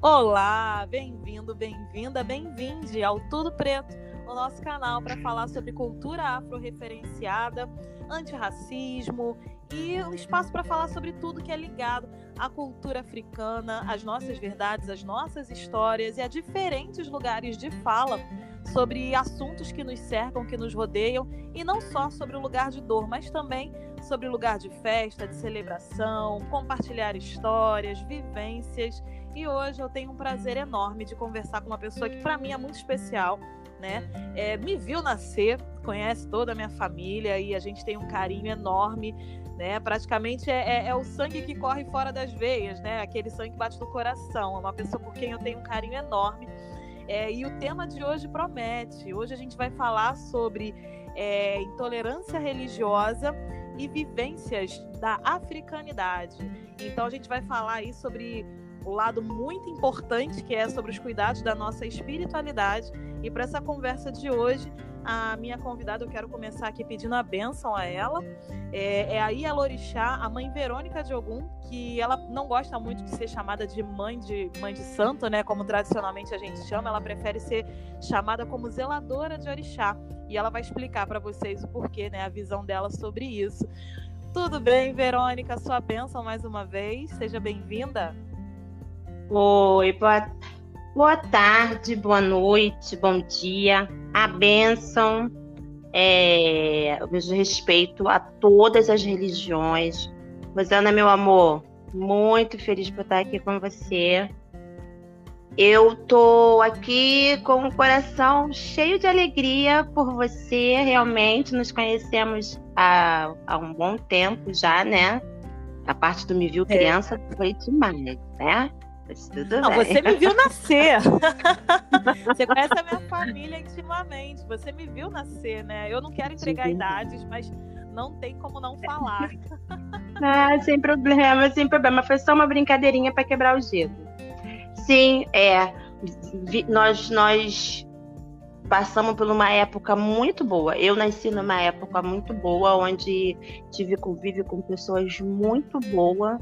Olá, bem-vindo, bem-vinda, bem-vinde ao Tudo Preto, o nosso canal para falar sobre cultura afro-referenciada, antirracismo e um espaço para falar sobre tudo que é ligado à cultura africana, as nossas verdades, as nossas histórias e a diferentes lugares de fala sobre assuntos que nos cercam, que nos rodeiam, e não só sobre o lugar de dor, mas também sobre o lugar de festa, de celebração, compartilhar histórias, vivências. E hoje eu tenho um prazer enorme de conversar com uma pessoa que para mim é muito especial, né? É, me viu nascer, conhece toda a minha família e a gente tem um carinho enorme. Né? Praticamente é, é, é, o sangue que corre fora das veias, né? Aquele sangue que bate no coração. É uma pessoa por quem eu tenho um carinho enorme. É, e o tema de hoje promete. Hoje a gente vai falar sobre é, intolerância religiosa e vivências da africanidade. Então a gente vai falar aí sobre lado muito importante que é sobre os cuidados da nossa espiritualidade. E para essa conversa de hoje, a minha convidada, eu quero começar aqui pedindo a bênção a ela. É, é a Ialorixá, a mãe Verônica de Ogum, que ela não gosta muito de ser chamada de mãe de mãe de santo, né? Como tradicionalmente a gente chama, ela prefere ser chamada como zeladora de Orixá. E ela vai explicar para vocês o porquê, né? A visão dela sobre isso. Tudo bem, Verônica? Sua bênção mais uma vez. Seja bem-vinda. Oi, boa Boa tarde, boa noite, bom dia. A bênção, é, eu respeito a todas as religiões. Rosana, meu amor, muito feliz por estar aqui com você. Eu tô aqui com o coração cheio de alegria por você. Realmente nos conhecemos há, há um bom tempo já, né? A parte do Me Viu é. Criança é. foi demais, né? Mas tudo não, bem. você me viu nascer. você conhece a minha família intimamente. Você me viu nascer, né? Eu não quero entregar Sim. idades, mas não tem como não falar. ah, sem problema, sem problema. Foi só uma brincadeirinha para quebrar o gelo. Sim, é. Nós, nós passamos por uma época muito boa. Eu nasci numa época muito boa, onde tive convívio com pessoas muito boas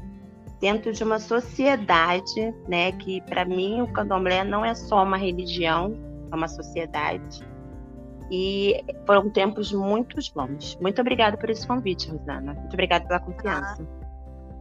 dentro de uma sociedade, né, que para mim o candomblé não é só uma religião, é uma sociedade. E foram tempos muito bons. Muito obrigada por esse convite, Rosana. Muito obrigada pela confiança.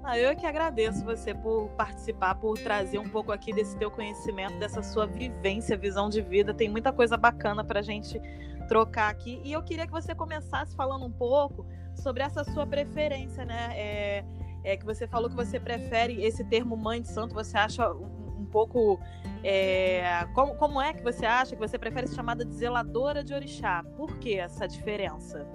Ah, eu é que agradeço você por participar, por trazer um pouco aqui desse teu conhecimento, dessa sua vivência, visão de vida. Tem muita coisa bacana para a gente trocar aqui. E eu queria que você começasse falando um pouco sobre essa sua preferência, né? É, é, que você falou que você prefere esse termo mãe de santo, você acha um, um pouco. É, como, como é que você acha que você prefere ser chamada de zeladora de orixá? Por que essa diferença?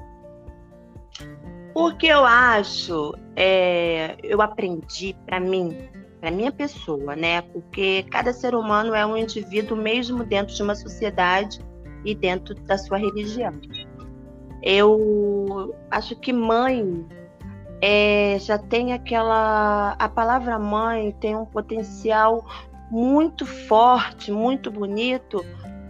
Porque eu acho, é, eu aprendi para mim, para minha pessoa, né? Porque cada ser humano é um indivíduo mesmo dentro de uma sociedade e dentro da sua religião. Eu acho que mãe é, já tem aquela. A palavra mãe tem um potencial muito forte, muito bonito,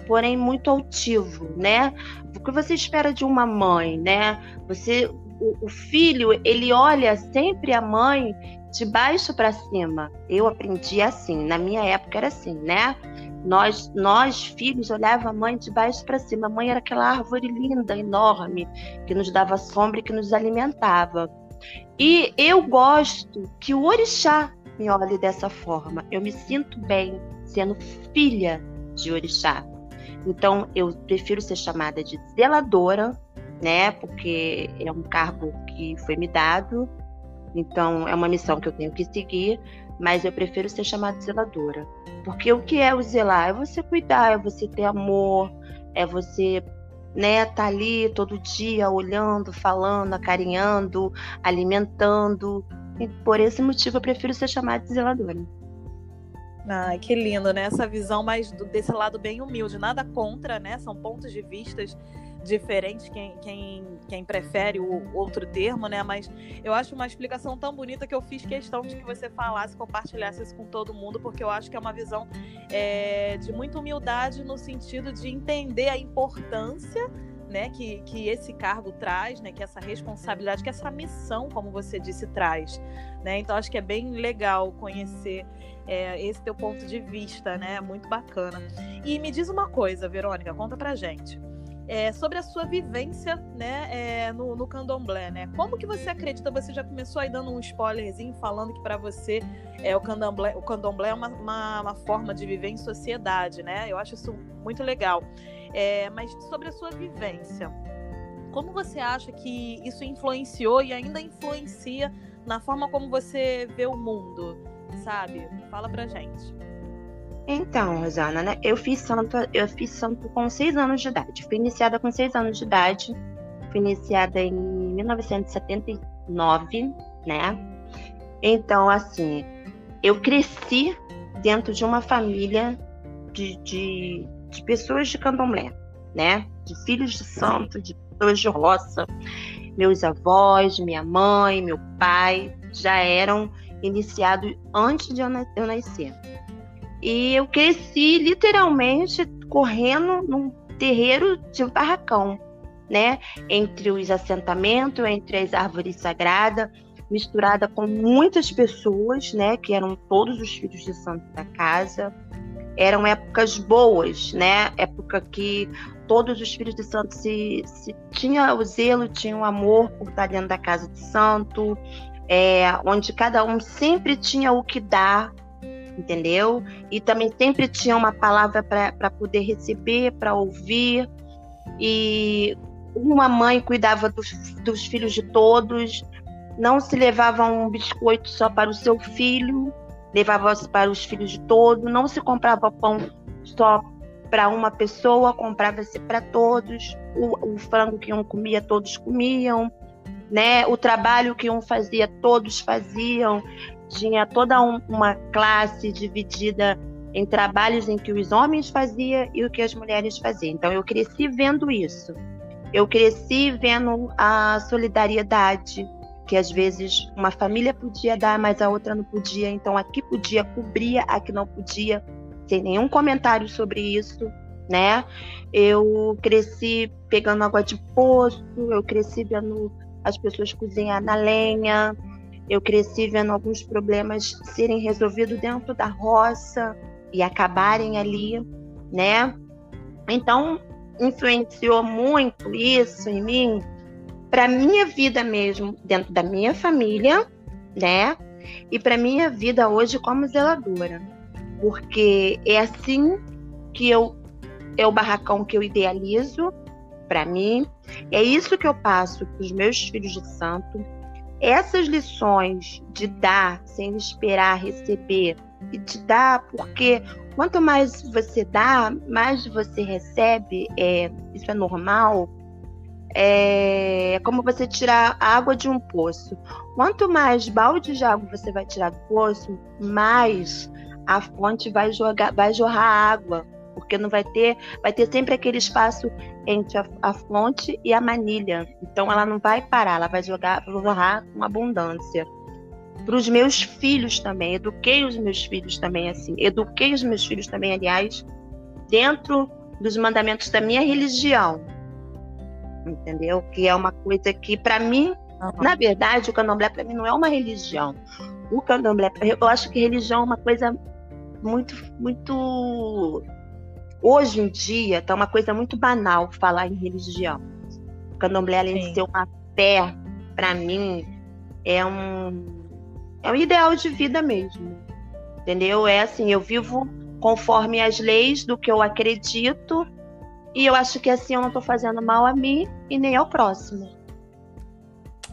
porém muito altivo, né? O que você espera de uma mãe, né? Você, o, o filho, ele olha sempre a mãe de baixo para cima. Eu aprendi assim, na minha época era assim, né? Nós, nós filhos, olhava a mãe de baixo para cima. A mãe era aquela árvore linda, enorme, que nos dava sombra e que nos alimentava. E eu gosto que o orixá me olhe dessa forma. Eu me sinto bem sendo filha de orixá. Então eu prefiro ser chamada de zeladora, né? Porque é um cargo que foi me dado. Então é uma missão que eu tenho que seguir, mas eu prefiro ser chamada de zeladora. Porque o que é o zelar? É você cuidar, é você ter amor, é você né, tá ali todo dia olhando, falando, acarinhando, alimentando. E por esse motivo eu prefiro ser chamada de zeladora. Ai, que lindo, né? Essa visão mais desse lado bem humilde. Nada contra, né? São pontos de vistas diferentes, quem, quem, quem prefere o outro termo, né? Mas eu acho uma explicação tão bonita que eu fiz questão de que você falasse, compartilhasse isso com todo mundo, porque eu acho que é uma visão é, de muita humildade no sentido de entender a importância né, que, que esse cargo traz, né, que essa responsabilidade, que essa missão, como você disse, traz. Né? Então, acho que é bem legal conhecer é, esse teu ponto de vista, né? Muito bacana. E me diz uma coisa, Verônica, conta pra gente. É, sobre a sua vivência né, é, no, no, candomblé, né? Como que você acredita? Você já começou aí dando um spoilerzinho falando que para você é, o, candomblé, o candomblé é uma, uma, uma, forma de viver em sociedade, né? Eu acho isso muito legal. É, mas sobre a sua vivência, como você acha que isso influenciou e ainda influencia na forma como você vê o mundo, sabe? Fala pra gente. Então, Rosana, né? Eu fiz santo, eu fiz santo com seis anos de idade. Fui iniciada com seis anos de idade. Fui iniciada em 1979, né? Então, assim, eu cresci dentro de uma família de, de, de pessoas de candomblé, né? De filhos de santo, de pessoas de roça. Meus avós, minha mãe, meu pai já eram iniciados antes de eu nascer. E eu cresci literalmente correndo num terreiro de barracão, né? Entre os assentamentos, entre as árvores sagradas, misturada com muitas pessoas, né? Que eram todos os filhos de santo da casa. Eram épocas boas, né? Época que todos os filhos de santo se, se tinha o zelo, tinha o amor por estar dentro da casa de santo, é, onde cada um sempre tinha o que dar, entendeu? E também sempre tinha uma palavra para poder receber, para ouvir. E uma mãe cuidava dos, dos filhos de todos, não se levava um biscoito só para o seu filho, levava para os filhos de todos, não se comprava pão só para uma pessoa, comprava-se para todos. O, o, frango que um comia, todos comiam. Né? O trabalho que um fazia, todos faziam tinha toda um, uma classe dividida em trabalhos em que os homens faziam e o que as mulheres faziam. Então eu cresci vendo isso. Eu cresci vendo a solidariedade que às vezes uma família podia dar, mas a outra não podia. Então aqui podia cobria, aqui não podia, sem nenhum comentário sobre isso, né? Eu cresci pegando água de poço, eu cresci vendo as pessoas cozinhar na lenha, eu cresci vendo alguns problemas serem resolvidos dentro da roça e acabarem ali, né? Então, influenciou muito isso em mim para minha vida mesmo, dentro da minha família, né? E para minha vida hoje como zeladora. Porque é assim que eu é o barracão que eu idealizo para mim, é isso que eu passo para os meus filhos de santo, essas lições de dar sem esperar receber e de dar porque quanto mais você dá, mais você recebe, é, isso é normal. É como você tirar água de um poço. Quanto mais balde de água você vai tirar do poço, mais a fonte vai jogar, vai jorrar água porque não vai ter, vai ter sempre aquele espaço entre a, a fonte e a manilha. Então ela não vai parar, ela vai jogar, jogar com abundância. Para os meus filhos também, eduquei os meus filhos também assim, eduquei os meus filhos também, aliás, dentro dos mandamentos da minha religião, entendeu? Que é uma coisa que para mim, uhum. na verdade, o candomblé para mim não é uma religião. O candomblé, eu acho que religião é uma coisa muito, muito Hoje em dia está uma coisa muito banal falar em religião. O candomblé, além Sim. de ser uma fé, para mim, é um, é um ideal de vida mesmo. Entendeu? É assim, eu vivo conforme as leis do que eu acredito e eu acho que assim eu não estou fazendo mal a mim e nem ao próximo.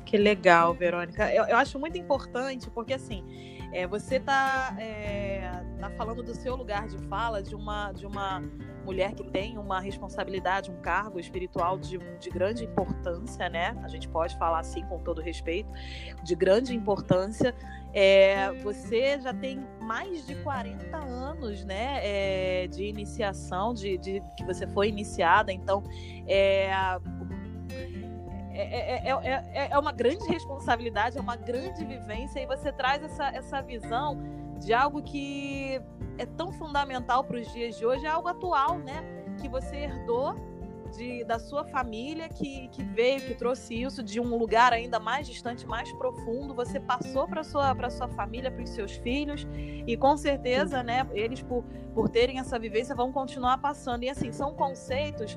Que legal, Verônica. Eu, eu acho muito importante porque assim é, você está é, tá falando do seu lugar de fala, de uma, de uma mulher que tem uma responsabilidade, um cargo espiritual de, de grande importância, né? A gente pode falar assim com todo respeito, de grande importância. É, você já tem mais de 40 anos né, é, de iniciação, de, de, que você foi iniciada, então é, é, é, é, é, uma grande responsabilidade, é uma grande vivência, e você traz essa, essa visão de algo que é tão fundamental para os dias de hoje, é algo atual, né? Que você herdou de, da sua família que, que veio, que trouxe isso de um lugar ainda mais distante, mais profundo. Você passou para sua para sua família, para os seus filhos e com certeza, né, eles por, por terem essa vivência vão continuar passando. E assim, são conceitos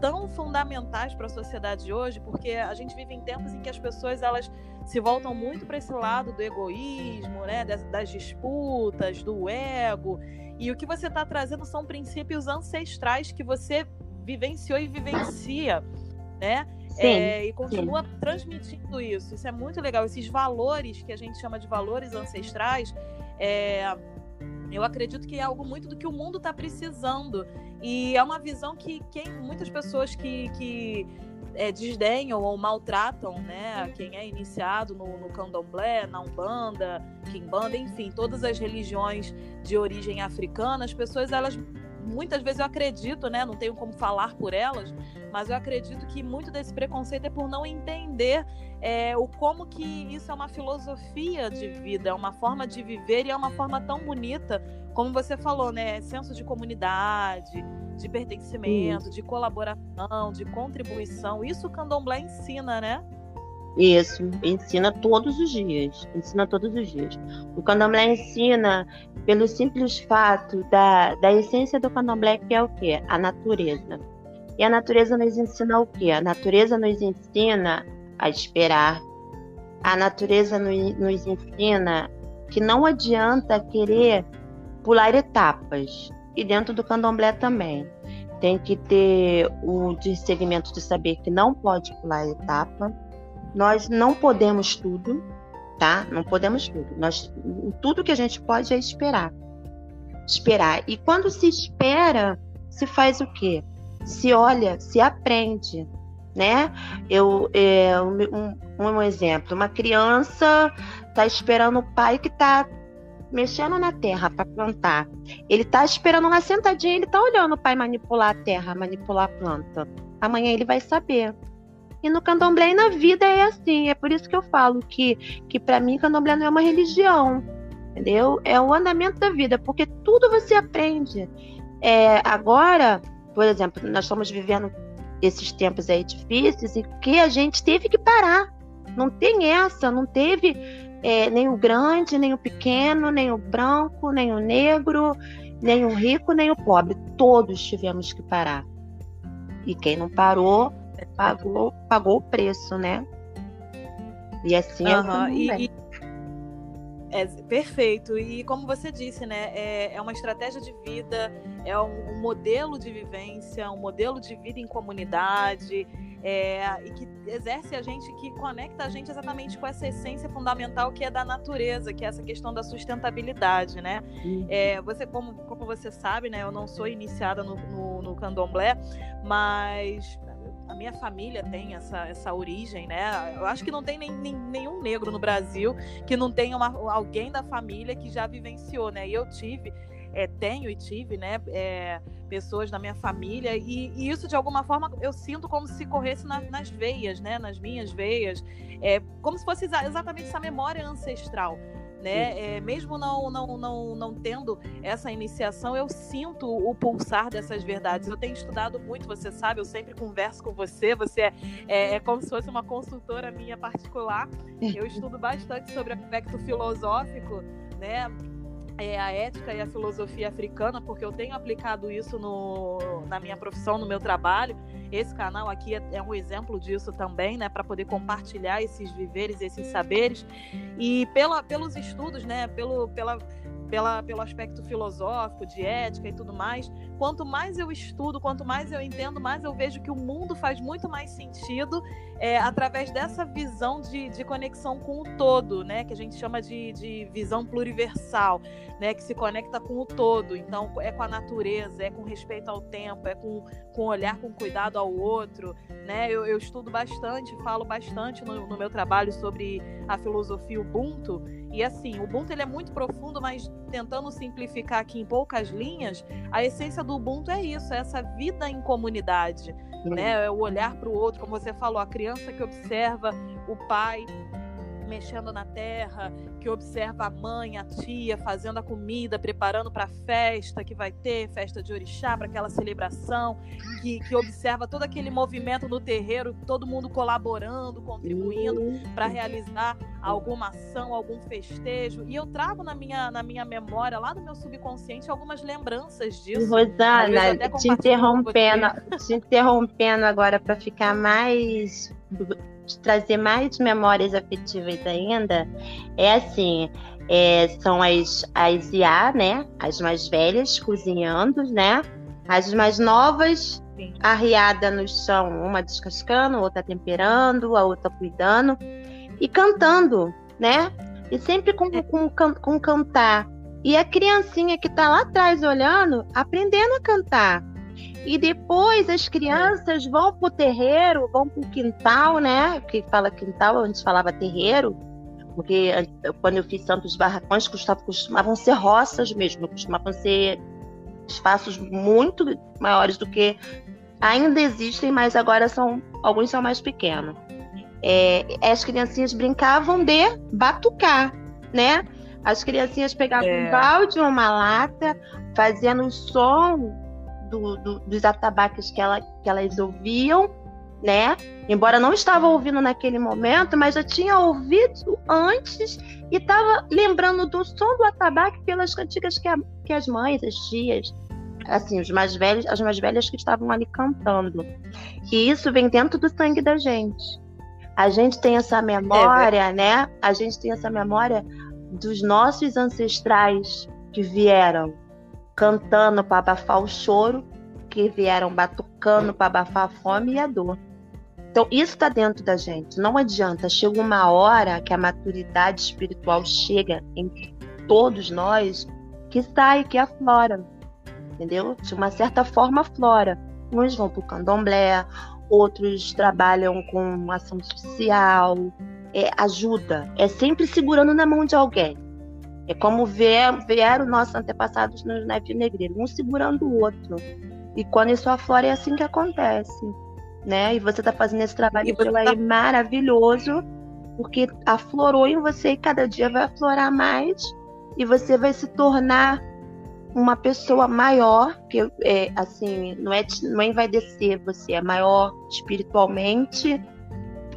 tão fundamentais para a sociedade de hoje, porque a gente vive em tempos em que as pessoas elas se voltam muito para esse lado do egoísmo, né, das, das disputas, do ego. E o que você está trazendo são princípios ancestrais que você vivenciou e vivencia, né? Sim, é, e continua sim. transmitindo isso. Isso é muito legal. Esses valores que a gente chama de valores ancestrais, é, eu acredito que é algo muito do que o mundo está precisando. E é uma visão que quem, muitas pessoas que, que é, desdenham ou maltratam né, quem é iniciado no, no candomblé, na umbanda, quimbanda, enfim, todas as religiões de origem africana, as pessoas elas muitas vezes eu acredito, né? Não tenho como falar por elas, mas eu acredito que muito desse preconceito é por não entender é, o como que isso é uma filosofia de vida, é uma forma de viver e é uma forma tão bonita, como você falou, né? Senso de comunidade, de pertencimento, de colaboração, de contribuição. Isso o candomblé ensina, né? Isso, ensina todos os dias. Ensina todos os dias. O candomblé ensina pelo simples fato da, da essência do candomblé, que é o quê? A natureza. E a natureza nos ensina o quê? A natureza nos ensina a esperar. A natureza nos, ensina que não adianta querer pular etapas. E dentro do candomblé também. Tem que ter o discernimento de saber que não pode pular etapa nós não podemos tudo, tá? Não podemos tudo. Nós, tudo que a gente pode é esperar. Esperar. E quando se espera, se faz o quê? Se olha, se aprende, né? Eu, é, um, um exemplo, uma criança está esperando o pai que está mexendo na terra para plantar. Ele está esperando lá sentadinho, ele está olhando o pai manipular a terra, manipular a planta. Amanhã ele vai saber. E no candomblé e na vida é assim. É por isso que eu falo que, que para mim, candomblé não é uma religião. Entendeu? É o andamento da vida, porque tudo você aprende. É, agora, por exemplo, nós estamos vivendo esses tempos aí difíceis e que a gente teve que parar. Não tem essa, não teve é, nem o grande, nem o pequeno, nem o branco, nem o negro, nem o rico, nem o pobre. Todos tivemos que parar. E quem não parou pagou, pagou o preço, né? E assim uhum. é e, e, é perfeito. E como você disse, né? É, é uma estratégia de vida, é um, um, modelo de vivência, um modelo de vida em comunidade. É, e que exerce a gente, que conecta a gente exatamente com essa essência fundamental que é da natureza, que é essa questão da sustentabilidade, né? Uhum. É, você, como, como você sabe, né? Eu não sou iniciada no, no, no candomblé, mas a minha família tem essa, essa origem, né? Eu acho que não tem nem, nem nenhum negro no Brasil que não tenha uma, alguém da família que já vivenciou, né? E eu tive, é, tenho e tive, né? É, pessoas da minha família e, e, isso de alguma forma eu sinto como se corresse na, nas veias, né? Nas minhas veias, é como se fosse exatamente essa memória ancestral né? É, mesmo não, não, não, não tendo essa iniciação, eu sinto o pulsar dessas verdades. Eu tenho estudado muito, você sabe, eu sempre converso com você, você é, é, é como se fosse uma consultora minha particular. Eu estudo bastante sobre aspecto filosófico, né? É, a ética e a filosofia africana, porque eu tenho aplicado isso no, na minha profissão, no meu trabalho. Esse canal aqui é, é um exemplo disso também, né, para poder compartilhar esses viveres, esses saberes. E pela, pelos estudos, né, pelo, pela pela, pelo aspecto filosófico, de ética e tudo mais, quanto mais eu estudo, quanto mais eu entendo, mais eu vejo que o mundo faz muito mais sentido é, através dessa visão de, de conexão com o todo, né? Que a gente chama de, de visão pluriversal, né? Que se conecta com o todo. Então, é com a natureza, é com respeito ao tempo, é com, com olhar com cuidado ao outro, né? Eu, eu estudo bastante, falo bastante no, no meu trabalho sobre a filosofia Ubuntu. E assim, o Ubuntu ele é muito profundo, mas tentando simplificar aqui em poucas linhas, a essência do Ubuntu é isso, é essa vida em comunidade, né? É o olhar para o outro, como você falou, a criança que observa o pai mexendo na terra, que observa a mãe, a tia fazendo a comida, preparando para a festa que vai ter, festa de orixá, para aquela celebração, que, que observa todo aquele movimento no terreiro, todo mundo colaborando, contribuindo para realizar alguma ação, algum festejo. E eu trago na minha, na minha memória, lá do meu subconsciente, algumas lembranças disso. Rosana, te interrompendo, te interrompendo agora para ficar mais trazer mais memórias afetivas ainda, é assim, é, são as, as IA, né? As mais velhas cozinhando, né? As mais novas, Sim. arriada no chão, uma descascando, outra temperando, a outra cuidando e cantando, né? E sempre com, é. com, com, com cantar. E a criancinha que está lá atrás olhando, aprendendo a cantar. E depois as crianças vão pro terreiro, vão pro quintal, né? Que fala quintal, antes falava terreiro, porque quando eu fiz Santos Barracões costumavam ser roças mesmo, costumavam ser espaços muito maiores do que ainda existem, mas agora são alguns são mais pequenos. É, as criancinhas brincavam de batucar, né? As criancinhas pegavam é. um balde, uma lata, fazendo som do, do, dos atabaques que, ela, que elas ouviam, né? Embora não estava ouvindo naquele momento, mas já tinha ouvido antes e estava lembrando do som do atabaque pelas cantigas que, a, que as mães, as tias, assim, os mais velhos, as mais velhas que estavam ali cantando. E isso vem dentro do sangue da gente. A gente tem essa memória, é né? A gente tem essa memória dos nossos ancestrais que vieram cantando para abafar o choro, que vieram batucando para abafar a fome e a dor. Então, isso está dentro da gente. Não adianta. Chega uma hora que a maturidade espiritual chega entre todos nós, que sai, que aflora. Entendeu? De uma certa forma, aflora. Uns vão para o candomblé, outros trabalham com ação social, é, ajuda. É sempre segurando na mão de alguém. É como ver, vieram nossos antepassados no navio negreiro, um segurando o outro. E quando isso aflora, é assim que acontece. Né? E você está fazendo esse trabalho tá... aí maravilhoso, porque aflorou em você e cada dia vai aflorar mais. E você vai se tornar uma pessoa maior, que é, assim, não é, não é envaidecer você, é maior espiritualmente,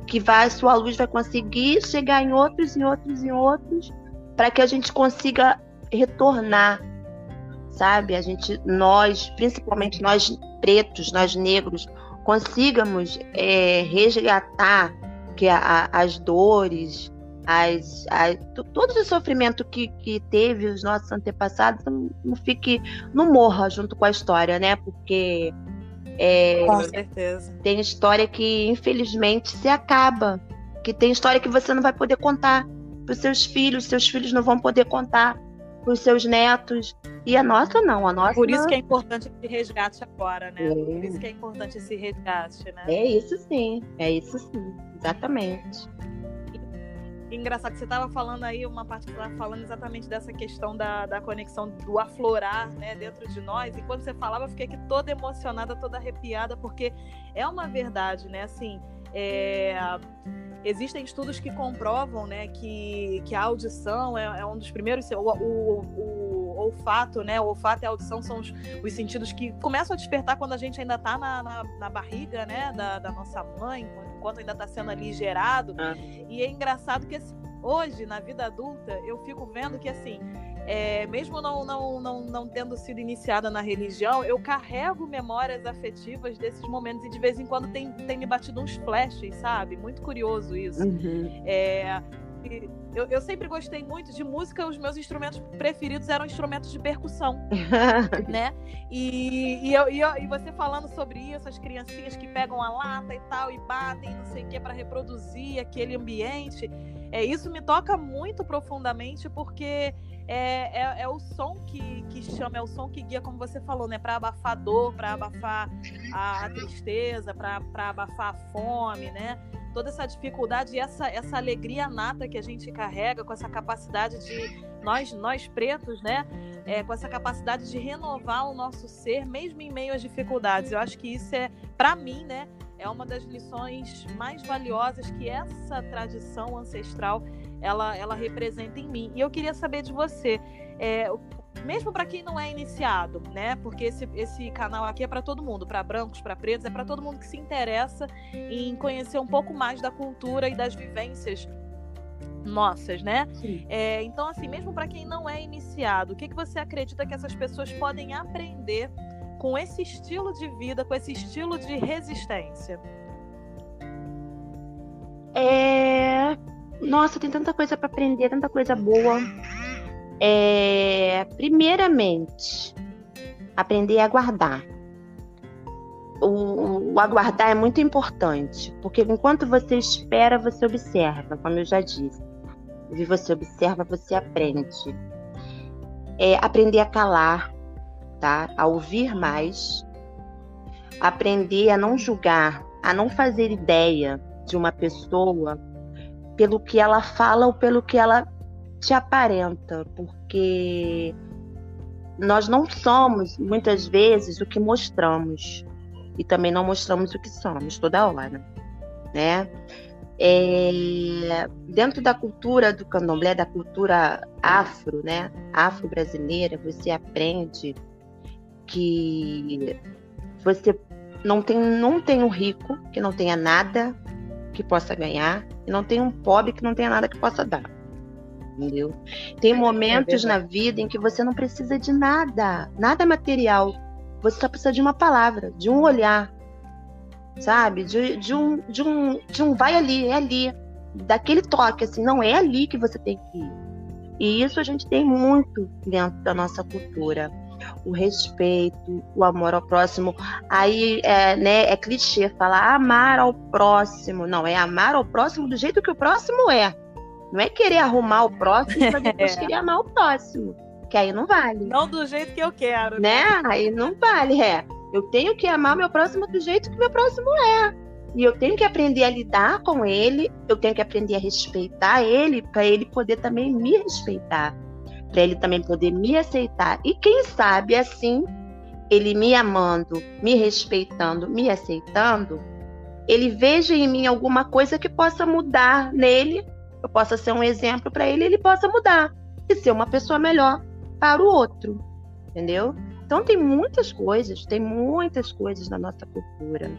que vai, sua luz vai conseguir chegar em outros, em outros, em outros, para que a gente consiga retornar, sabe? A gente, nós, principalmente nós pretos, nós negros, consigamos é, resgatar que a, as dores, as, as, todo o sofrimento que, que teve os nossos antepassados não, não fique, não morra junto com a história, né? Porque é, com certeza. tem história que infelizmente se acaba, que tem história que você não vai poder contar para os seus filhos, seus filhos não vão poder contar para os seus netos. E a nossa não, a nossa. Por isso que é importante esse resgate agora, né? É. Por isso que é importante esse resgate, né? É isso sim, é isso sim, exatamente. engraçado, você estava falando aí, uma parte que estava falando exatamente dessa questão da, da conexão do aflorar né, dentro de nós. E quando você falava, eu fiquei aqui toda emocionada, toda arrepiada, porque é uma verdade, né? Assim, é Existem estudos que comprovam né, que, que a audição é, é um dos primeiros. O, o, o, olfato, né? O olfato e a audição são os, os sentidos que começam a despertar quando a gente ainda está na, na, na, barriga né, da, da nossa mãe, enquanto ainda está sendo ali gerado. Ah. E é engraçado que assim, hoje, na vida adulta, eu fico vendo que assim é, mesmo não, não, não, não tendo sido iniciada na religião, eu carrego memórias afetivas desses momentos e de vez em quando tem, tem me batido uns flashes, sabe? Muito curioso isso. Uhum. É, eu, eu, sempre gostei muito de música, os meus instrumentos preferidos eram instrumentos de percussão, né? E, e, eu, e, eu, e, você falando sobre isso, as criancinhas que pegam a lata e tal, e batem, não sei o que, para reproduzir aquele ambiente, é, isso me toca muito profundamente, porque é, é, é, o som que, que chama, é o som que guia, como você falou, né? Para abafar a dor, para abafar a, a tristeza, para abafar a fome, né? Toda essa dificuldade e essa, essa alegria nata que a gente carrega com essa capacidade de nós, nós pretos, né? É, com essa capacidade de renovar o nosso ser, mesmo em meio às dificuldades. Eu acho que isso é, para mim, né? É uma das lições mais valiosas que essa tradição ancestral ela, ela representa em mim. E eu queria saber de você, é, mesmo para quem não é iniciado, né? Porque esse, esse canal aqui é para todo mundo, para brancos, para pretos, é para todo mundo que se interessa em conhecer um pouco mais da cultura e das vivências nossas, né? É, então, assim, mesmo para quem não é iniciado, o que, que você acredita que essas pessoas podem aprender com esse estilo de vida, com esse estilo de resistência? É... Nossa, tem tanta coisa para aprender, tanta coisa boa. É... Primeiramente, aprender a aguardar. O, o, aguardar é muito importante, porque enquanto você espera, você observa, como eu já disse. E você observa, você aprende. É aprender a calar, tá? A ouvir mais, aprender a não julgar, a não fazer ideia de uma pessoa pelo que ela fala ou pelo que ela te aparenta, porque nós não somos muitas vezes o que mostramos e também não mostramos o que somos toda hora, né? É, dentro da cultura do candomblé, da cultura afro, né, afro-brasileira, você aprende que você não tem, não tem um rico que não tenha nada que possa ganhar e não tem um pobre que não tenha nada que possa dar. Entendeu? Tem é momentos é na vida em que você não precisa de nada, nada material. Você só precisa de uma palavra, de um olhar, sabe? De, de, um, de, um, de um vai ali, é ali. Daquele toque, assim, não é ali que você tem que ir. E isso a gente tem muito dentro da nossa cultura. O respeito, o amor ao próximo. Aí é, né, é clichê falar amar ao próximo. Não, é amar ao próximo do jeito que o próximo é. Não é querer arrumar o próximo para depois é. querer amar o próximo. Que aí não vale. Não do jeito que eu quero. Né? Aí não vale, é. Eu tenho que amar meu próximo do jeito que meu próximo é. E eu tenho que aprender a lidar com ele, eu tenho que aprender a respeitar ele, para ele poder também me respeitar, para ele também poder me aceitar. E quem sabe assim, ele me amando, me respeitando, me aceitando, ele veja em mim alguma coisa que possa mudar nele, eu possa ser um exemplo para ele, ele possa mudar e ser uma pessoa melhor para o outro, entendeu? Então tem muitas coisas, tem muitas coisas na nossa cultura.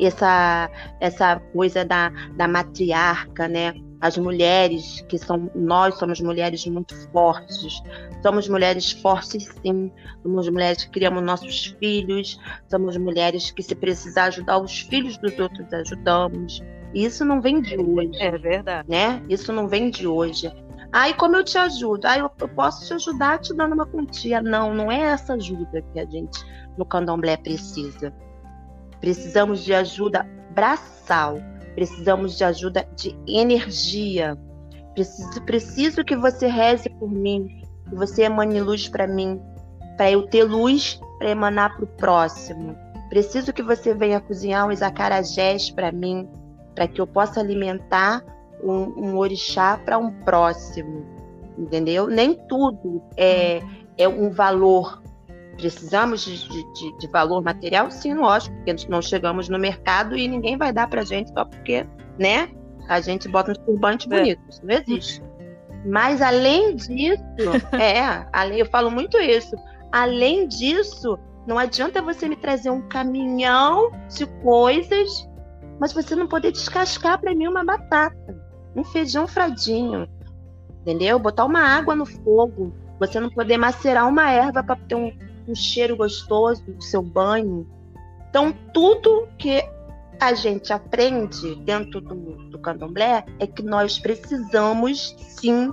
Essa essa coisa da, da matriarca, né? As mulheres que são nós somos mulheres muito fortes. Somos mulheres fortes sim. Somos mulheres que criamos nossos filhos, somos mulheres que se precisar ajudar os filhos dos outros ajudamos. Isso não vem de hoje. É verdade. Né? Isso não vem de hoje. Aí, como eu te ajudo? Aí, eu, posso te ajudar te dando uma quantia. Não, não é essa ajuda que a gente no candomblé precisa. Precisamos de ajuda braçal, precisamos de ajuda de energia. Preciso, preciso que você reze por mim, que você emane luz para mim, para eu ter luz para emanar para o próximo. Preciso que você venha cozinhar uns acarajés para mim, para que eu possa alimentar um, um orixá para um próximo, entendeu? Nem tudo é, é um valor. Precisamos de, de, de valor material? Sim, lógico, porque não chegamos no mercado e ninguém vai dar para gente só porque, né? A gente bota uns turbantes é. bonitos. Não existe. Mas além disso, é, além, eu falo muito isso. Além disso, não adianta você me trazer um caminhão de coisas, mas você não poder descascar para mim uma batata um feijão fradinho, entendeu? Botar uma água no fogo, você não poder macerar uma erva para ter um, um cheiro gostoso do seu banho. Então, tudo que a gente aprende dentro do, do candomblé é que nós precisamos sim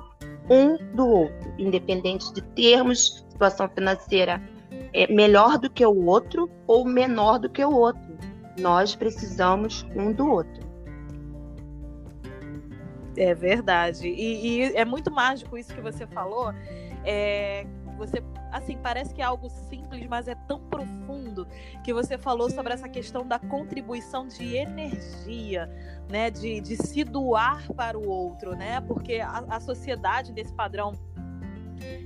um do outro, independente de termos situação financeira é, melhor do que o outro ou menor do que o outro. Nós precisamos um do outro. É verdade. E, e, é muito mágico isso que você falou. É, você, assim, parece que é algo simples, mas é tão profundo que você falou sobre essa questão da contribuição de energia, né? De, de se doar para o outro, né? Porque a, a sociedade desse padrão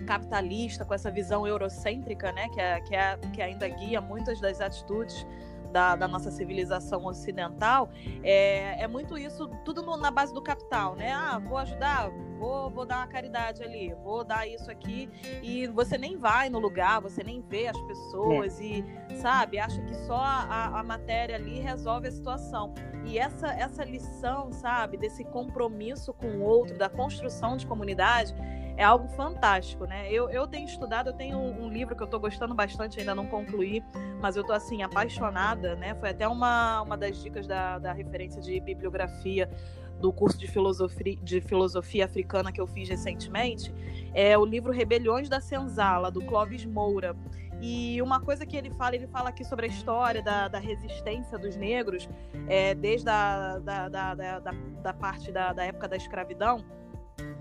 capitalista, com essa visão eurocêntrica, né? Que, é, que, é, que ainda guia muitas das atitudes da, da nossa civilização ocidental, é, é muito isso, tudo no, na base do capital, né? Ah, vou ajudar, vou, vou dar uma caridade ali, vou dar isso aqui, e você nem vai no lugar, você nem vê as pessoas, é. e, sabe, acha que só a, a matéria ali resolve a situação. E essa, essa lição, sabe, desse compromisso com o outro, da construção de comunidade, é algo fantástico, né? Eu, eu tenho estudado, eu tenho um, um livro que eu estou gostando bastante, ainda não concluí, mas eu estou assim, apaixonada, né? Foi até uma, uma das dicas da, da referência de bibliografia do curso de filosofia, de filosofia africana que eu fiz recentemente, é o livro Rebeliões da Senzala, do Clóvis Moura. E uma coisa que ele fala, ele fala aqui sobre a história da, da resistência dos negros, é, desde a da, da, da, da, parte da, da época da escravidão,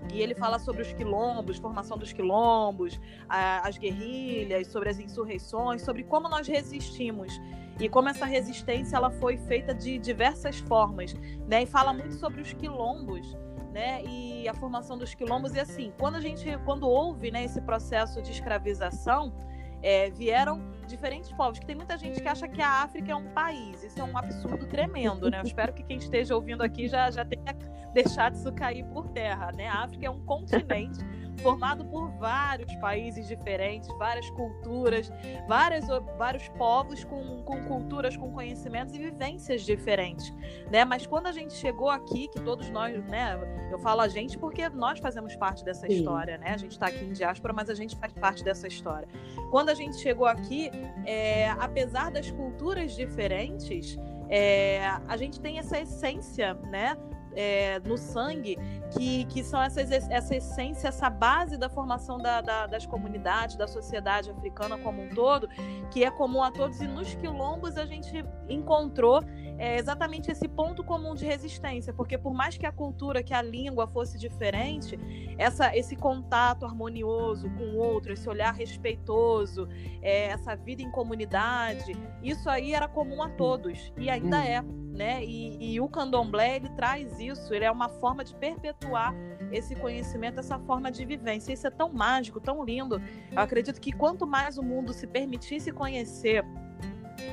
e ele fala sobre os quilombos, formação dos quilombos, a, as guerrilhas, sobre as insurreições, sobre como nós resistimos e como essa resistência ela foi feita de diversas formas, né? E fala muito sobre os quilombos, né? E a formação dos quilombos e assim, quando a gente, quando houve, né, esse processo de escravização, é, vieram diferentes povos, que tem muita gente que acha que a África é um país. Isso é um absurdo tremendo, né? Eu espero que quem esteja ouvindo aqui já, já tenha deixado isso cair por terra, né? A África é um continente formado por vários países diferentes, várias culturas, várias, vários povos com, com culturas, com conhecimentos e vivências diferentes, né? Mas quando a gente chegou aqui, que todos nós, né? Eu falo a gente porque nós fazemos parte dessa Sim. história, né? A gente está aqui em diáspora, mas a gente faz parte dessa história. Quando a gente chegou aqui, é, apesar das culturas diferentes, é, a gente tem essa essência, né? É, no sangue, que, que são essas, essa essência, essa base da formação da, da, das comunidades, da sociedade africana como um todo, que é comum a todos. E nos quilombos a gente encontrou é, exatamente esse ponto comum de resistência, porque por mais que a cultura, que a língua fosse diferente, essa, esse contato harmonioso com o outro, esse olhar respeitoso, é, essa vida em comunidade, isso aí era comum a todos e ainda hum. é né? E, e, o candomblé ele traz isso, ele é uma forma de perpetuar esse conhecimento, essa forma de vivência. Isso é tão mágico, tão lindo. Eu acredito que quanto mais o mundo se permitisse conhecer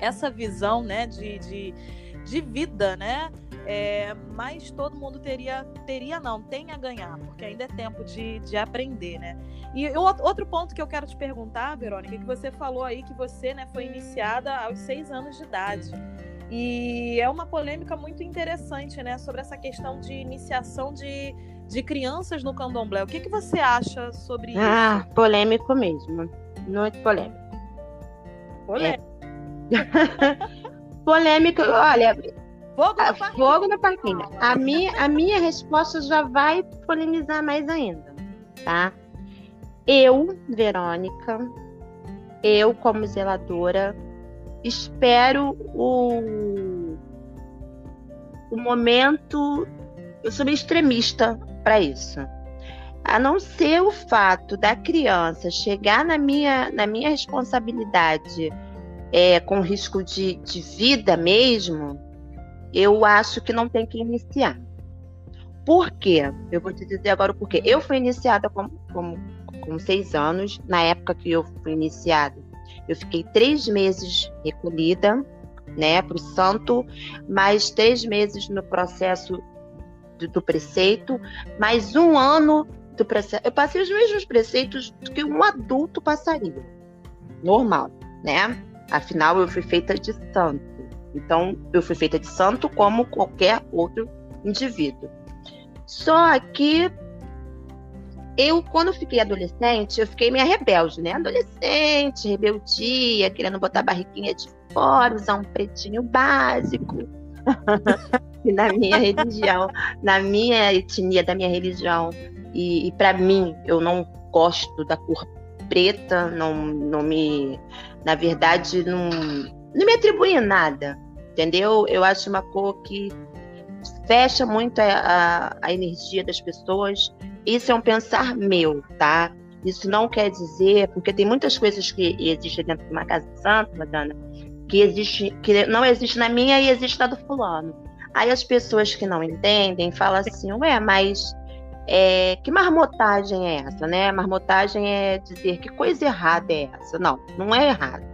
essa visão, né, de, de, de vida, né? É, mais todo mundo teria, teria não, tem a ganhar, porque ainda é tempo de, de aprender, né? E outro ponto que eu quero te perguntar, Verônica, é que você falou aí que você né, foi iniciada aos seis anos de idade. E é uma polêmica muito interessante, né, sobre essa questão de iniciação de, de crianças no candomblé. O que, que você acha sobre isso? Ah, polêmico mesmo. Muito polêmico. Polêmico. É. polêmico, olha. Fogo no parquinho. Fogo no parquinho. A minha, a minha resposta já vai polemizar mais ainda, tá? Eu, Verônica, eu como zeladora, espero o, o momento. Eu sou meio extremista para isso. A não ser o fato da criança chegar na minha, na minha responsabilidade é, com risco de, de vida mesmo, eu acho que não tem que iniciar. Por quê? Eu vou te dizer agora o porquê. Eu fui iniciada com, com, com seis anos, na época que eu fui iniciada eu fiquei três meses recolhida, né, para o santo, mais três meses no processo do, do preceito, mais um ano do preceito. Eu passei os mesmos preceitos que um adulto passaria, normal, né? Afinal, eu fui feita de santo. Então, eu fui feita de santo como qualquer outro indivíduo. Só que eu, quando fiquei adolescente, eu fiquei meio rebelde, né? Adolescente, rebeldia, querendo botar barriguinha de fora, usar um pretinho básico. e na minha religião, na minha etnia, da minha religião, e, e para mim, eu não gosto da cor preta, não, não me. Na verdade, não, não me atribui nada, entendeu? Eu acho uma cor que fecha muito a, a, a energia das pessoas isso é um pensar meu, tá? Isso não quer dizer, porque tem muitas coisas que existem dentro de uma casa santa, Madana, que existe, que não existe na minha e existe na do fulano. Aí as pessoas que não entendem falam assim, ué, mas é, que marmotagem é essa, né? Marmotagem é dizer que coisa errada é essa. Não, não é errado.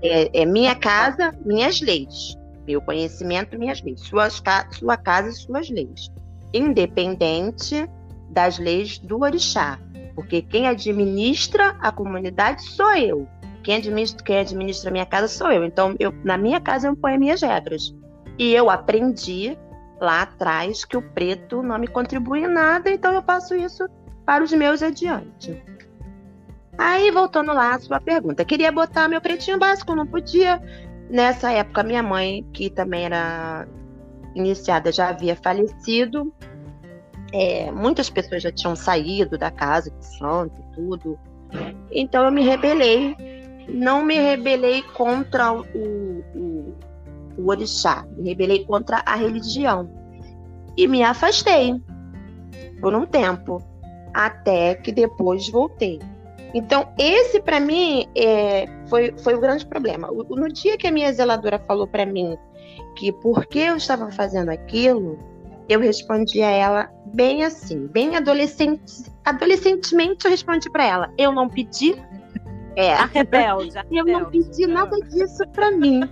É, é minha casa, minhas leis. Meu conhecimento, minhas leis. Suas, sua casa, suas leis. Independente das leis do orixá, porque quem administra a comunidade sou eu. Quem administra, quem administra a minha casa sou eu. Então, eu, na minha casa eu ponho minhas regras. E eu aprendi lá atrás que o preto não me contribui em nada, então eu passo isso para os meus adiante. Aí, voltando lá à sua pergunta, queria botar meu pretinho básico, não podia. Nessa época, minha mãe, que também era iniciada, já havia falecido. É, muitas pessoas já tinham saído da casa de santo e tudo. Então, eu me rebelei. Não me rebelei contra o, o, o orixá, me rebelei contra a religião. E me afastei por um tempo, até que depois voltei. Então, esse para mim é, foi, foi o grande problema. No dia que a minha zeladora falou para mim que por que eu estava fazendo aquilo, eu respondi a ela bem assim, bem adolescente, adolescentemente eu respondi para ela: eu não pedi. É, a rebelde, a eu rebelde. não pedi nada disso para mim.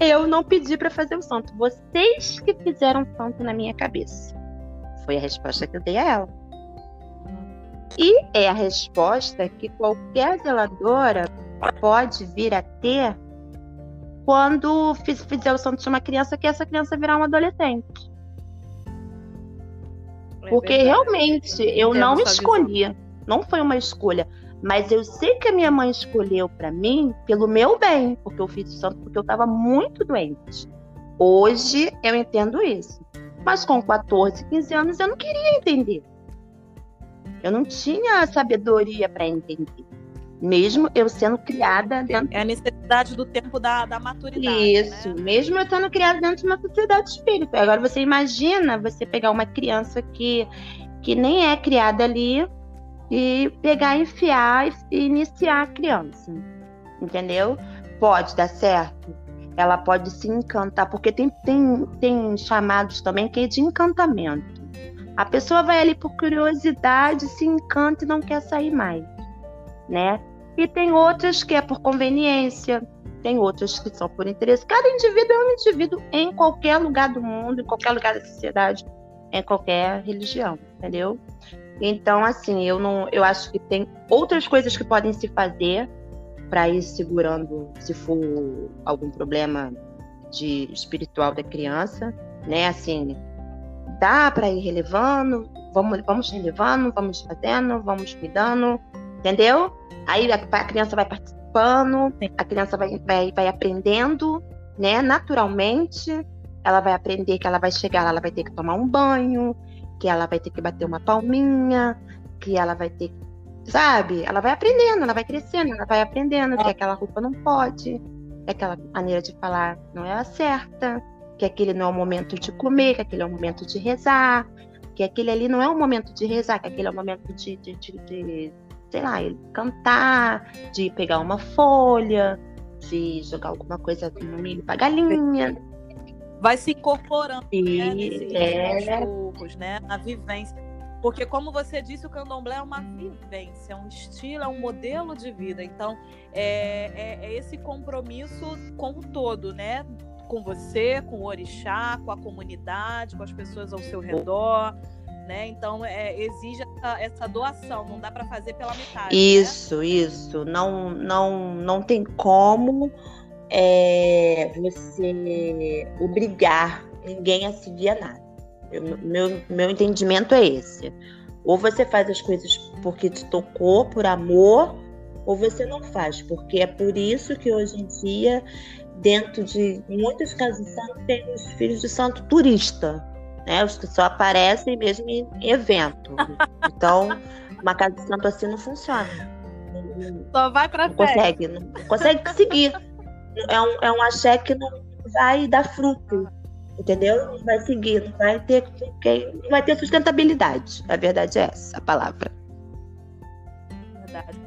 Eu não pedi para fazer o santo. Vocês que fizeram santo na minha cabeça. Foi a resposta que eu dei a ela. E é a resposta que qualquer zeladora pode vir a ter quando fizer o santo de uma criança, que essa criança virar um adolescente. É Porque verdade. realmente eu não escolhi, não foi uma escolha, mas eu sei que a minha mãe escolheu para mim pelo meu bem, porque eu fiz o santo porque eu estava muito doente. Hoje eu entendo isso. Mas com 14, 15 anos eu não queria entender. Eu não tinha sabedoria para entender. Mesmo eu sendo criada dentro. É a necessidade do tempo da, da maturidade. Isso, né? mesmo eu sendo criada dentro de uma sociedade espírita. Agora você imagina você pegar uma criança que, que nem é criada ali e pegar, enfiar e iniciar a criança. Entendeu? Pode dar certo. Ela pode se encantar, porque tem, tem, tem chamados também que é de encantamento. A pessoa vai ali por curiosidade, se encanta e não quer sair mais, né? E tem outras que é por conveniência, tem outras que são por interesse. Cada indivíduo é um indivíduo em qualquer lugar do mundo, em qualquer lugar da sociedade, em qualquer religião, entendeu? Então, assim, eu não, eu acho que tem outras coisas que podem se fazer para ir segurando, se for algum problema de espiritual da criança, né? Assim, dá para ir relevando, vamos, vamos relevando, vamos fazendo, vamos cuidando, entendeu? Aí a, a criança vai participando, a criança vai, vai, vai aprendendo, né? Naturalmente, ela vai aprender que ela vai chegar, ela vai ter que tomar um banho, que ela vai ter que bater uma palminha, que ela vai ter sabe? Ela vai aprendendo, ela vai crescendo, ela vai aprendendo que aquela roupa não pode, que aquela maneira de falar não é a certa, que aquele não é o momento de comer, que aquele é o momento de rezar, que aquele ali não é o momento de rezar, que aquele é o momento de, de, de, de sei lá, cantar, de pegar uma folha, de jogar alguma coisa no milho para galinha. Vai se incorporando e, né, nesse, é... poucos, né? Na vivência. Porque, como você disse, o candomblé é uma vivência, é um estilo, é um modelo de vida. Então, é, é, é esse compromisso com o todo, né? com você, com o orixá, com a comunidade, com as pessoas ao seu redor. Né? Então é, exige essa, essa, doação, não dá para fazer pela metade. Né? Isso, né? isso. Não, não, não tem como é, você obrigar ninguém a seguir a nada. Eu, meu, meu entendimento é esse. Ou você faz as coisas porque te tocou, por amor, ou você não faz, porque é por isso que hoje em dia dentro de muitas casas de santo tem os filhos de santo turista, né? Os que só aparecem mesmo em evento. Então, uma casa de santo assim não funciona. Só vai para não consegue, não consegue seguir. É um, é um axé que não vai dar fruto, entendeu? Não vai seguir, não vai ter, não vai ter sustentabilidade. A verdade é essa, a palavra. Verdade.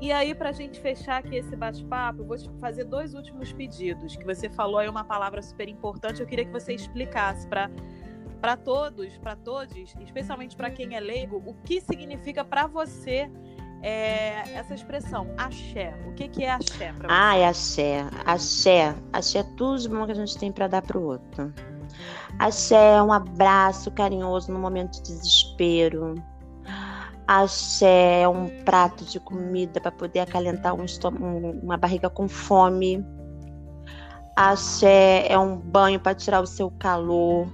E aí, para a gente fechar aqui esse bate-papo, vou te fazer dois últimos pedidos. Que você falou aí uma palavra super importante. Eu queria que você explicasse para para todos, para todos, especialmente para quem é leigo, o que significa para você é, essa expressão, axé. O que, que é axé para você? Ah, é axé. Axé. Axé é tudo de bom que a gente tem para dar para o outro. Axé é um abraço carinhoso no momento de desespero. Axé é um prato de comida para poder acalentar um uma barriga com fome. Axé é um banho para tirar o seu calor.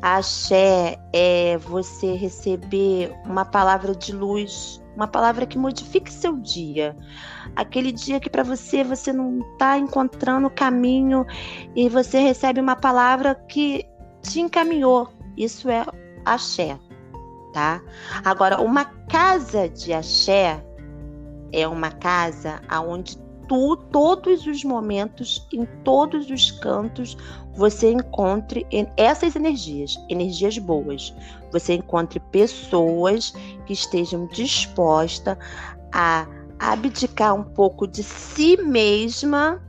Axé é você receber uma palavra de luz, uma palavra que modifique seu dia. Aquele dia que para você você não está encontrando o caminho e você recebe uma palavra que te encaminhou. Isso é axé, tá? Agora, uma casa de axé é uma casa aonde tu, todos os momentos, em todos os cantos, você encontre essas energias, energias boas. Você encontre pessoas que estejam dispostas a abdicar um pouco de si mesma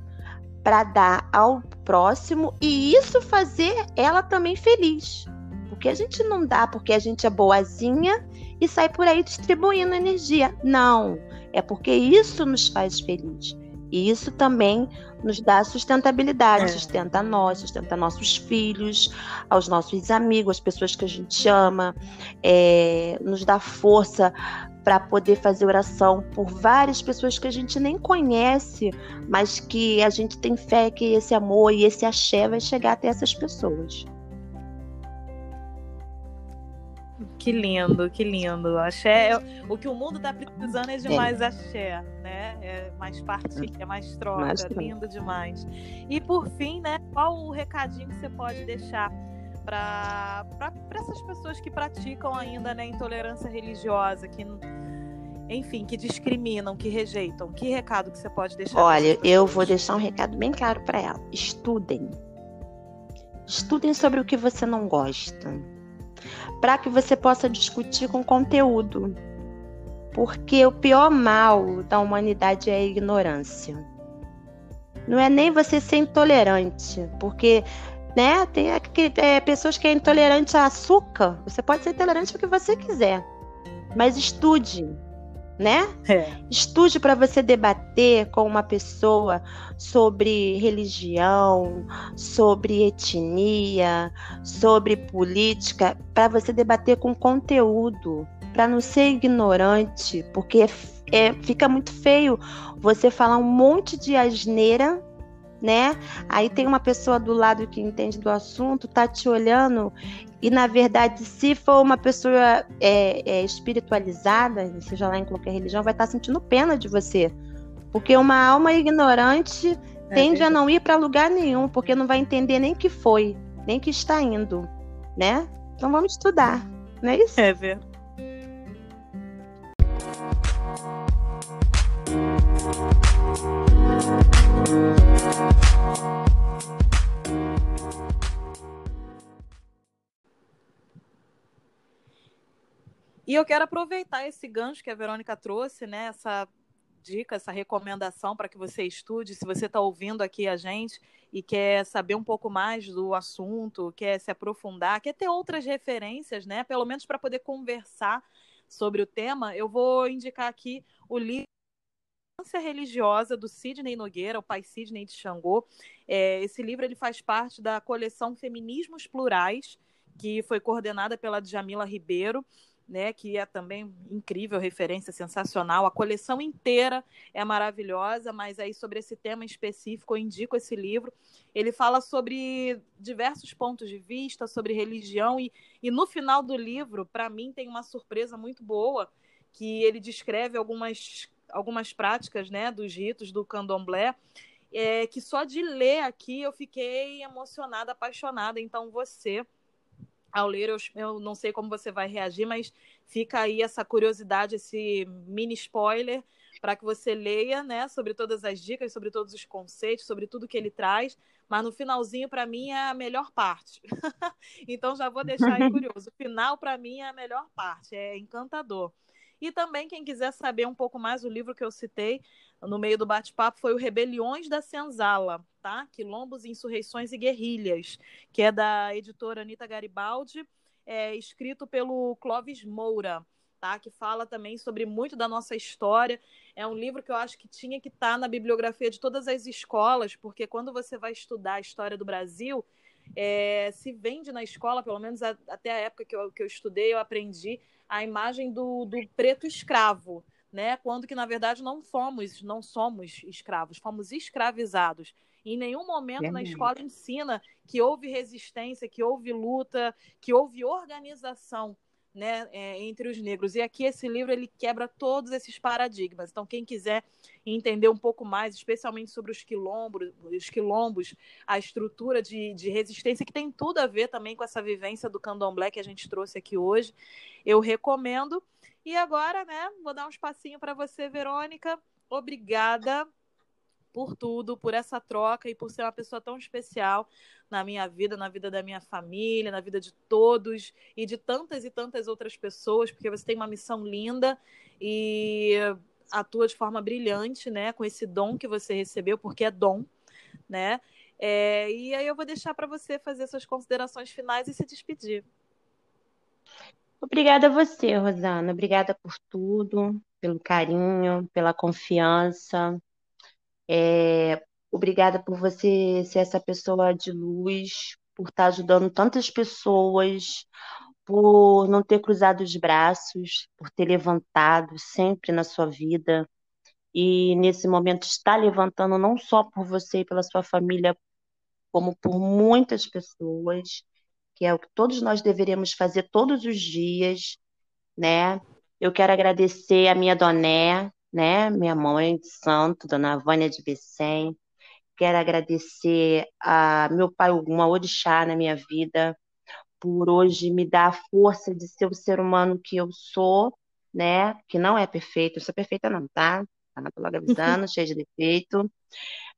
para dar ao próximo e isso fazer ela também feliz. Porque a gente não dá porque a gente é boazinha e sai por aí distribuindo energia. Não, é porque isso nos faz feliz. E isso também nos dá sustentabilidade, é. sustenta nós, sustenta nossos filhos, aos nossos amigos, as pessoas que a gente ama, é, nos dá força para poder fazer oração por várias pessoas que a gente nem conhece, mas que a gente tem fé que esse amor e esse axé vai chegar até essas pessoas. Que lindo, que lindo. Axé, é, o que o mundo está precisando é de é. mais axé, né? É mais partilha, mais troca. Mais lindo demais. E por fim, né? Qual o recadinho que você pode deixar para essas pessoas que praticam ainda né, intolerância religiosa, que enfim, que discriminam, que rejeitam. Que recado que você pode deixar? Olha, eu vou deixar um recado bem claro para ela. Estudem. Estudem sobre o que você não gosta para que você possa discutir com conteúdo. Porque o pior mal da humanidade é a ignorância. Não é nem você ser intolerante, porque né, tem é, pessoas que é intolerante a açúcar. Você pode ser intolerante ao que você quiser, mas estude, né? É. Estude para você debater com uma pessoa sobre religião, sobre etnia, sobre política, para você debater com conteúdo, para não ser ignorante, porque é, é, fica muito feio você falar um monte de asneira né? Aí tem uma pessoa do lado que entende do assunto, tá te olhando e na verdade, se for uma pessoa é, é, espiritualizada, seja lá em qualquer religião, vai estar tá sentindo pena de você, porque uma alma ignorante é, tende a não ir para lugar nenhum, porque não vai entender nem que foi, nem que está indo, né? Então vamos estudar, não é isso? É ver. E eu quero aproveitar esse gancho que a Verônica trouxe, né? Essa dica, essa recomendação para que você estude. Se você está ouvindo aqui a gente e quer saber um pouco mais do assunto, quer se aprofundar, quer ter outras referências, né? Pelo menos para poder conversar sobre o tema, eu vou indicar aqui o livro religiosa do Sidney Nogueira, o pai Sidney de Xangô. É, esse livro ele faz parte da coleção Feminismos Plurais, que foi coordenada pela Djamila Ribeiro né, que é também incrível, referência sensacional. A coleção inteira é maravilhosa, mas aí sobre esse tema específico eu indico esse livro. Ele fala sobre diversos pontos de vista, sobre religião, e, e no final do livro, para mim, tem uma surpresa muito boa, que ele descreve algumas, algumas práticas né, dos ritos do candomblé, é, que só de ler aqui eu fiquei emocionada, apaixonada. Então, você ao ler, eu, eu não sei como você vai reagir, mas fica aí essa curiosidade, esse mini spoiler para que você leia, né, sobre todas as dicas, sobre todos os conceitos, sobre tudo que ele traz. Mas no finalzinho, para mim, é a melhor parte. então já vou deixar aí curioso. O final, para mim, é a melhor parte, é encantador. E também, quem quiser saber um pouco mais, o livro que eu citei no meio do bate-papo foi o Rebeliões da Senzala, tá? Quilombos, Insurreições e Guerrilhas, que é da editora Anita Garibaldi, é, escrito pelo Clóvis Moura. Tá, que fala também sobre muito da nossa história. É um livro que eu acho que tinha que estar tá na bibliografia de todas as escolas, porque quando você vai estudar a história do Brasil, é, se vende na escola, pelo menos a, até a época que eu, que eu estudei, eu aprendi a imagem do, do preto escravo, né? Quando que na verdade não fomos, não somos escravos, fomos escravizados. Em nenhum momento é na escola ensina que houve resistência, que houve luta, que houve organização né, é, entre os negros. E aqui esse livro ele quebra todos esses paradigmas. Então, quem quiser entender um pouco mais, especialmente sobre os quilombos, os quilombos a estrutura de, de resistência, que tem tudo a ver também com essa vivência do candomblé que a gente trouxe aqui hoje, eu recomendo. E agora, né, vou dar um espacinho para você, Verônica. Obrigada por tudo, por essa troca e por ser uma pessoa tão especial na minha vida, na vida da minha família, na vida de todos e de tantas e tantas outras pessoas, porque você tem uma missão linda e atua de forma brilhante, né, com esse dom que você recebeu, porque é dom, né? É, e aí eu vou deixar para você fazer suas considerações finais e se despedir. Obrigada a você, Rosana. Obrigada por tudo, pelo carinho, pela confiança, é, obrigada por você ser essa pessoa de luz, por estar ajudando tantas pessoas, por não ter cruzado os braços, por ter levantado sempre na sua vida. E nesse momento está levantando não só por você e pela sua família, como por muitas pessoas, que é o que todos nós deveríamos fazer todos os dias, né? Eu quero agradecer a minha doné, né? Minha mãe de santo, Dona Vânia de Becém. Quero agradecer a meu pai, uma orixá na minha vida, por hoje me dar a força de ser o ser humano que eu sou, né? Que não é perfeito, eu sou perfeita não, tá? Tá logo avisando, cheia de defeito.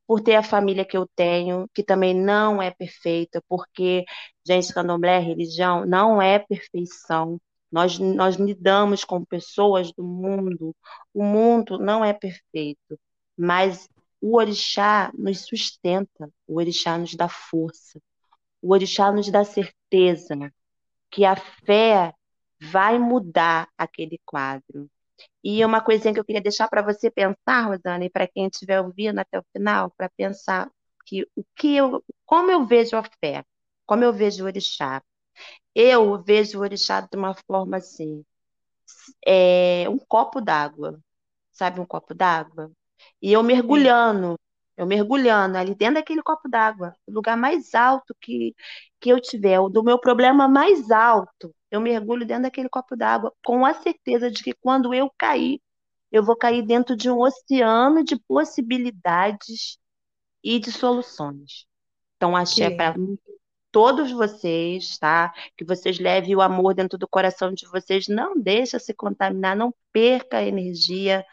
Por ter a família que eu tenho, que também não é perfeita, porque, gente, candomblé, religião, não é perfeição. Nós, nós lidamos com pessoas do mundo. O mundo não é perfeito, mas o orixá nos sustenta, o orixá nos dá força, o orixá nos dá certeza que a fé vai mudar aquele quadro. E uma coisinha que eu queria deixar para você pensar, Rosana, e para quem estiver ouvindo até o final, para pensar que o que eu, como eu vejo a fé, como eu vejo o orixá. Eu vejo o orixá de uma forma assim, é, um copo d'água, sabe um copo d'água? E eu mergulhando, eu mergulhando ali dentro daquele copo d'água, o lugar mais alto que, que eu tiver, o do meu problema mais alto, eu mergulho dentro daquele copo d'água com a certeza de que quando eu cair, eu vou cair dentro de um oceano de possibilidades e de soluções. Então, achei para todos vocês, tá? Que vocês levem o amor dentro do coração de vocês. Não deixa se contaminar, não perca a energia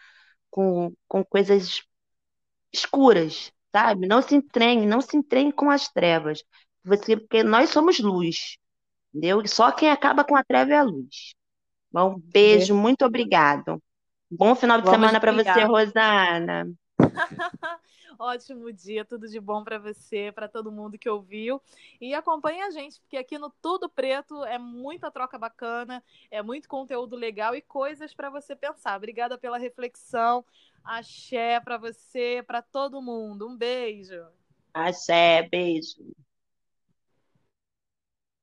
com, com coisas escuras, sabe? Não se entrene, não se entrene com as trevas. Você, porque nós somos luz, entendeu? E só quem acaba com a treva é a luz. Bom, beijo, muito obrigado. Bom final de Vamos semana para você, Rosana. Ótimo dia, tudo de bom para você, para todo mundo que ouviu. E acompanha a gente, porque aqui no Tudo Preto é muita troca bacana, é muito conteúdo legal e coisas para você pensar. Obrigada pela reflexão. Axé para você, para todo mundo. Um beijo. Axé, beijo.